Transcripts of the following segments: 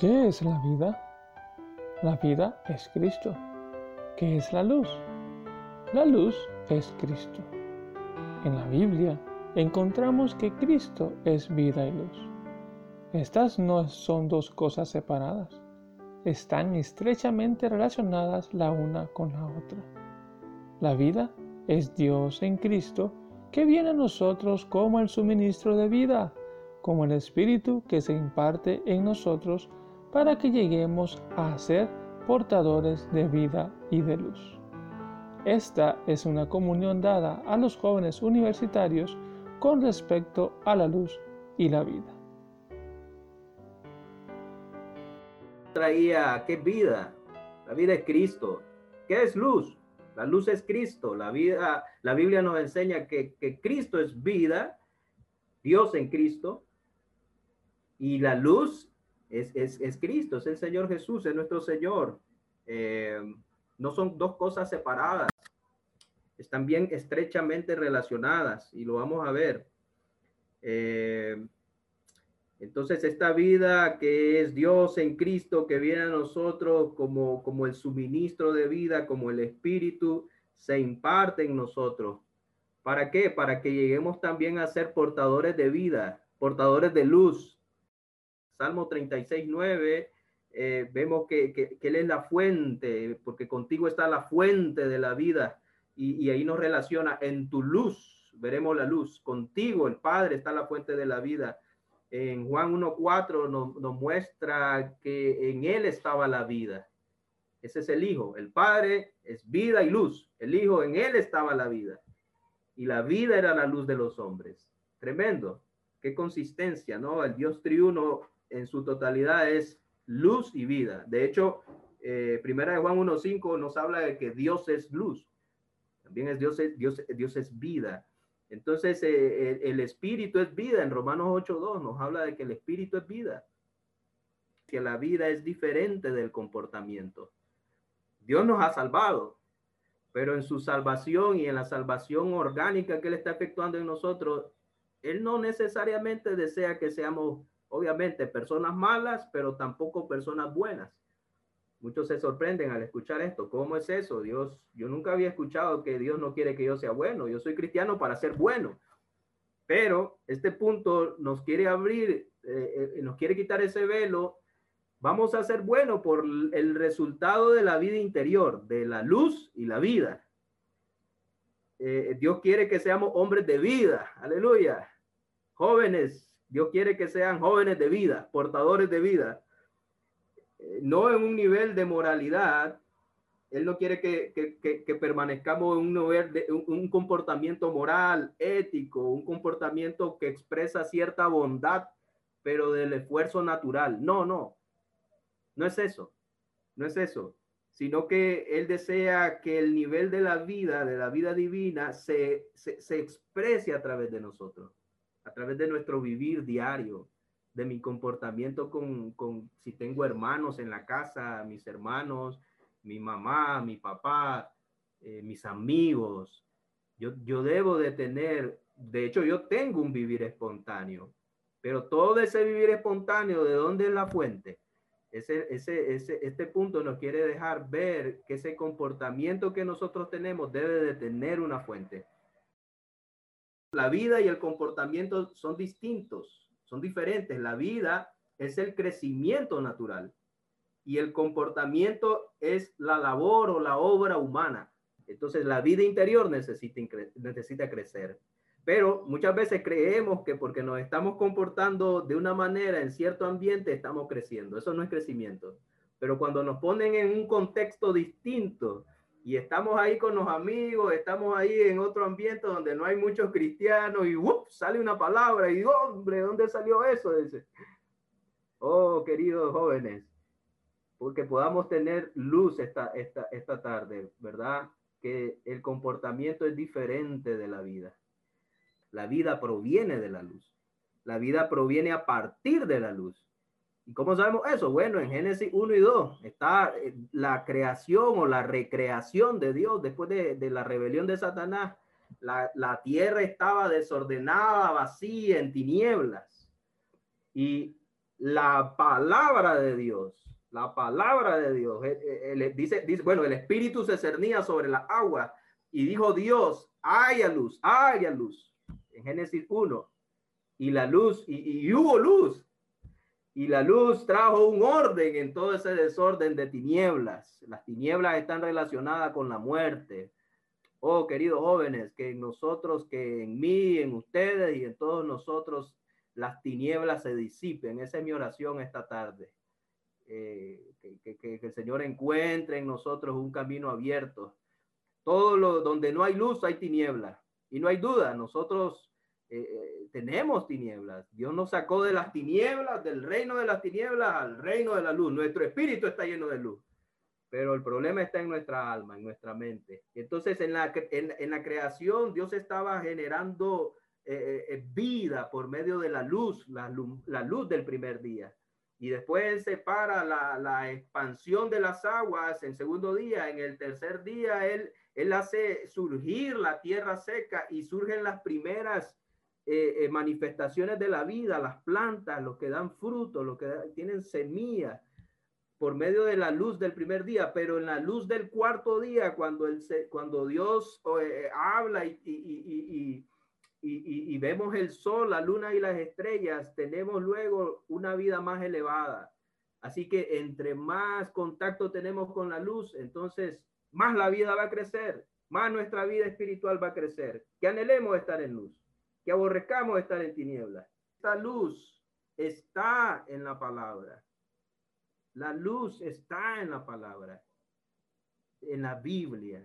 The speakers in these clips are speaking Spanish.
¿Qué es la vida? La vida es Cristo. ¿Qué es la luz? La luz es Cristo. En la Biblia encontramos que Cristo es vida y luz. Estas no son dos cosas separadas, están estrechamente relacionadas la una con la otra. La vida es Dios en Cristo que viene a nosotros como el suministro de vida, como el Espíritu que se imparte en nosotros para que lleguemos a ser portadores de vida y de luz. Esta es una comunión dada a los jóvenes universitarios con respecto a la luz y la vida. Traía, ¿qué vida? La vida es Cristo. ¿Qué es luz? La luz es Cristo. La vida, la Biblia nos enseña que, Cristo es vida, Dios en Cristo, y la luz es, Cristo, es el Señor Jesús, es nuestro Señor. Eh, no son dos cosas separadas, están bien estrechamente relacionadas y lo vamos a ver. Eh, entonces, esta vida que es Dios en Cristo, que viene a nosotros como, como el suministro de vida, como el Espíritu, se imparte en nosotros. ¿Para qué? Para que lleguemos también a ser portadores de vida, portadores de luz, Salmo 36, 9, eh, vemos que, Él es la fuente, porque contigo está la fuente de la vida. Y, ahí nos relaciona en tu luz, veremos la luz. Contigo, el Padre, está la fuente de la vida. En Juan 1.4 nos, nos muestra que en Él estaba la vida. Ese es el Hijo. El Padre es vida y luz. El Hijo, en Él estaba la vida. Y la vida era la luz de los hombres. Tremendo. Qué consistencia, ¿no? El Dios triuno en su totalidad es luz y vida. De hecho, eh, primera de Juan 1.5 nos habla de que Dios es luz. También es Dios, Dios, Dios es vida. Entonces, eh, el, espíritu es vida. En Romanos 8.2 nos habla de que el espíritu es vida. Que la vida es diferente del comportamiento. Dios nos ha salvado, pero en su salvación y en la salvación orgánica que Él está efectuando en nosotros, Él no necesariamente desea que seamos obviamente personas malas, pero tampoco personas buenas. Muchos se sorprenden al escuchar esto. ¿Cómo es eso? Dios, yo nunca había escuchado que Dios no quiere que yo sea bueno. Yo soy cristiano para ser bueno. Pero este punto nos quiere abrir, eh, eh, nos quiere quitar ese velo. Vamos a ser bueno por el resultado de la vida interior, de la luz y la vida. Eh, Dios quiere que seamos hombres de vida. Aleluya. Jóvenes, Dios quiere que sean jóvenes de vida, portadores de vida, eh, no en un nivel de moralidad. Él no quiere que, permanezcamos en un nivel de un, comportamiento moral, ético, un comportamiento que expresa cierta bondad, pero del esfuerzo natural. No, no, no es eso, no es eso, sino que Él desea que el nivel de la vida, de la vida divina, se, se exprese a través de nosotros a través de nuestro vivir diario, de mi comportamiento con, con, si tengo hermanos en la casa, mis hermanos, mi mamá, mi papá, eh, mis amigos. Yo, yo debo de tener, de hecho yo tengo un vivir espontáneo, pero todo ese vivir espontáneo, ¿de dónde es la fuente? Ese, ese, ese, este punto nos quiere dejar ver que ese comportamiento que nosotros tenemos debe de tener una fuente. La vida y el comportamiento son distintos, son diferentes. La vida es el crecimiento natural y el comportamiento es la labor o la obra humana. Entonces la vida interior necesita, crecer. Pero muchas veces creemos que porque nos estamos comportando de una manera en cierto ambiente estamos creciendo. Eso no es crecimiento. Pero cuando nos ponen en un contexto distinto, y estamos ahí con los amigos, estamos ahí en otro ambiente donde no hay muchos cristianos y sale una palabra y hombre, ¿dónde salió eso? Dice, oh, queridos jóvenes, porque podamos tener luz esta, esta, esta tarde, ¿verdad? Que el comportamiento es diferente de la vida. La vida proviene de la luz. La vida proviene a partir de la luz. ¿Y cómo sabemos eso? Bueno, en Génesis 1 y 2 está eh, la creación o la recreación de Dios después de, la rebelión de Satanás. La, la, tierra estaba desordenada, vacía, en tinieblas. Y la palabra de Dios, la palabra de Dios. dice, dice, bueno, el espíritu se cernía sobre la agua y dijo Dios, haya luz, haya luz. En Génesis 1. Y la luz, y, y hubo luz. Y la luz trajo un orden en todo ese desorden de tinieblas. Las tinieblas están relacionadas con la muerte. Oh, queridos jóvenes, que en nosotros, que en mí, en ustedes y en todos nosotros las tinieblas se disipen. Esa es mi oración esta tarde. Eh, que, el Señor encuentre en nosotros un camino abierto. Todo lo donde no hay luz hay tinieblas. Y no hay duda, nosotros eh, eh, tenemos tinieblas. Dios nos sacó de las tinieblas, del reino de las tinieblas al reino de la luz. Nuestro espíritu está lleno de luz. Pero el problema está en nuestra alma, en nuestra mente. Entonces, en la, en la creación, Dios estaba generando eh, eh, vida por medio de la luz, la, luz, del primer día. Y después separa la, la expansión de las aguas en segundo día. En el tercer día, él, él hace surgir la tierra seca y surgen las primeras eh, manifestaciones de la vida, las plantas, los que dan fruto, los que tienen semillas por medio de la luz del primer día, pero en la luz del cuarto día, cuando, se, cuando Dios habla y, y, y, vemos el sol, la luna y las estrellas, tenemos luego una vida más elevada. Así que entre más contacto tenemos con la luz, entonces más la vida va a crecer, más nuestra vida espiritual va a crecer. Que anhelemos estar en luz, que aborrezcamos estar en tinieblas. Esta luz está en la palabra. La luz está en la palabra, en la Biblia.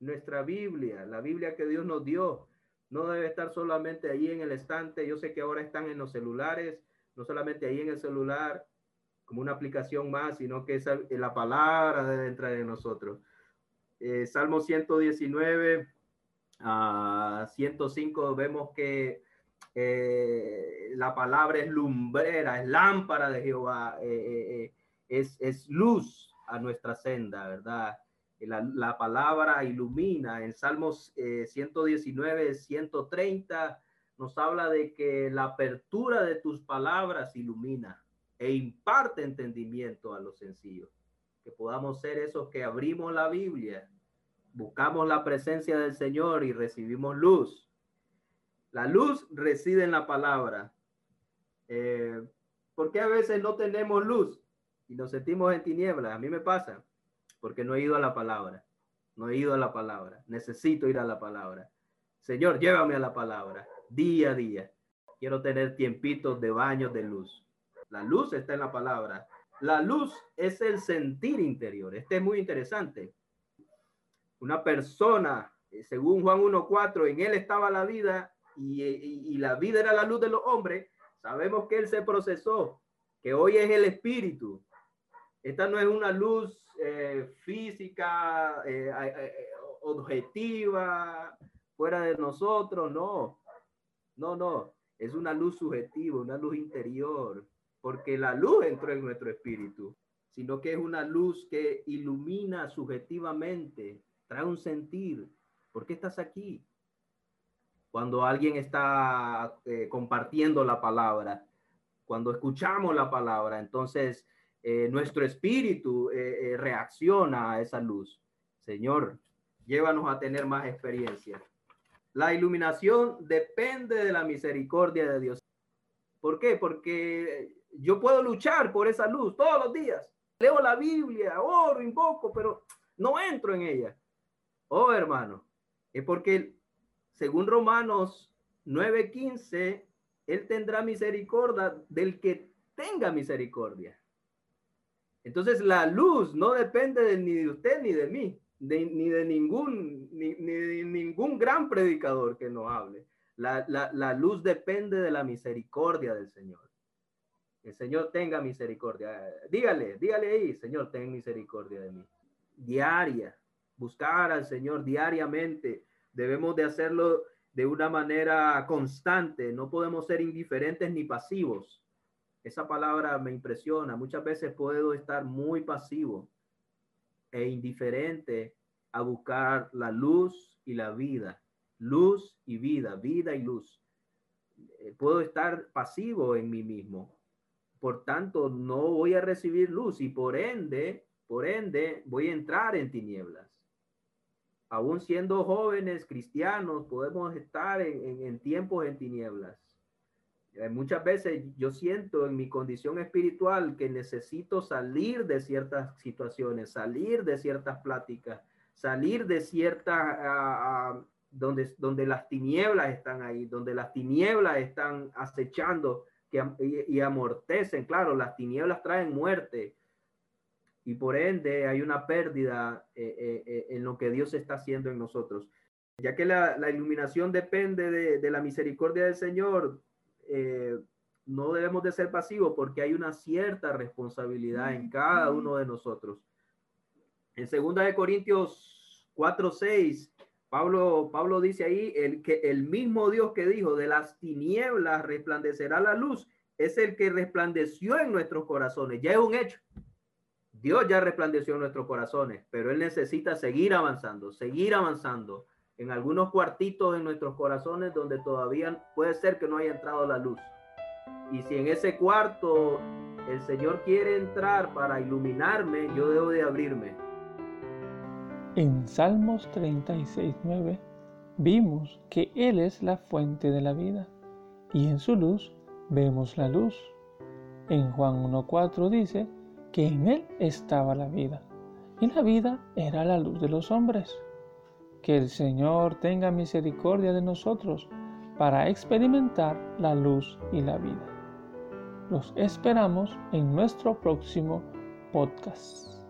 Nuestra Biblia, la Biblia que Dios nos dio, no debe estar solamente ahí en el estante. Yo sé que ahora están en los celulares, no solamente ahí en el celular como una aplicación más, sino que esa, la palabra debe entrar en nosotros. Eh, Salmo 119 a 105 vemos que eh, la palabra es lumbrera, es lámpara de Jehová, eh, es, es luz a nuestra senda, ¿verdad? la, palabra ilumina. En Salmos 119, 130 nos habla de que la apertura de tus palabras ilumina e imparte entendimiento a los sencillos. Que podamos ser esos que abrimos la Biblia, buscamos la presencia del Señor y recibimos luz. La luz reside en la palabra. Eh, ¿Por qué a veces no tenemos luz y nos sentimos en tinieblas? A mí me pasa porque no he ido a la palabra. No he ido a la palabra. Necesito ir a la palabra. Señor, llévame a la palabra día a día. Quiero tener tiempitos de baños de luz. La luz está en la palabra. La luz es el sentir interior. Este es muy interesante. Una persona, eh, según Juan 1.4, en él estaba la vida y, y la vida era la luz de los hombres. Sabemos que él se procesó, que hoy es el espíritu. Esta no es una luz eh, física, eh, eh, objetiva, fuera de nosotros, no. No, no. Es una luz subjetiva, una luz interior, porque la luz entró en nuestro espíritu, sino que es una luz que ilumina subjetivamente, trae un sentir. ¿Por qué estás aquí? Cuando alguien está compartiendo la palabra, cuando escuchamos la palabra, entonces eh, nuestro espíritu eh, eh, reacciona a esa luz. Señor, llévanos a tener más experiencia. La iluminación depende de la misericordia de Dios. ¿Por qué? Porque yo puedo luchar por esa luz todos los días. Leo la Biblia, oro, invoco, pero no entro en ella. Oh, hermano, es porque según Romanos 9:15, Él tendrá misericordia del que tenga misericordia. Entonces la luz no depende ni de usted ni de mí, ni de ningún, ni, de ningún gran predicador que nos hable. La, la luz depende de la misericordia del Señor. El Señor tenga misericordia. Dígale, dígale ahí, Señor, ten misericordia de mí. Diaria, buscar al Señor diariamente. Debemos de hacerlo de una manera constante. No podemos ser indiferentes ni pasivos. Esa palabra me impresiona. Muchas veces puedo estar muy pasivo e indiferente a buscar la luz y la vida. Luz y vida, vida y luz. Eh, puedo estar pasivo en mí mismo. por tanto no voy a recibir luz y por ende, por ende voy a entrar en tinieblas. Aún siendo jóvenes cristianos, podemos estar en, tiempos en tinieblas. Eh, muchas veces yo siento en mi condición espiritual que necesito salir de ciertas situaciones, salir de ciertas pláticas, salir de ciertas, ah, donde, donde las tinieblas están ahí, donde las tinieblas están acechando y, amortecen. Claro, las tinieblas traen muerte y por ende hay una pérdida eh, eh, eh, en lo que Dios está haciendo en nosotros. Ya que la, iluminación depende de, la misericordia del Señor, no debemos de ser pasivos porque hay una cierta responsabilidad en cada uno de nosotros. En segunda de Corintios 4, 6, Pablo, Pablo dice ahí el que el mismo Dios que dijo de las tinieblas resplandecerá la luz es el que resplandeció en nuestros corazones. Ya es un hecho. Dios ya resplandeció en nuestros corazones, pero Él necesita seguir avanzando, seguir avanzando en algunos cuartitos en nuestros corazones donde todavía puede ser que no haya entrado la luz. Y si en ese cuarto el Señor quiere entrar para iluminarme, yo debo de abrirme en Salmos 36.9 vimos que Él es la fuente de la vida y en su luz vemos la luz. En Juan 1.4 dice que en Él estaba la vida y la vida era la luz de los hombres. Que el Señor tenga misericordia de nosotros para experimentar la luz y la vida. Los esperamos en nuestro próximo podcast.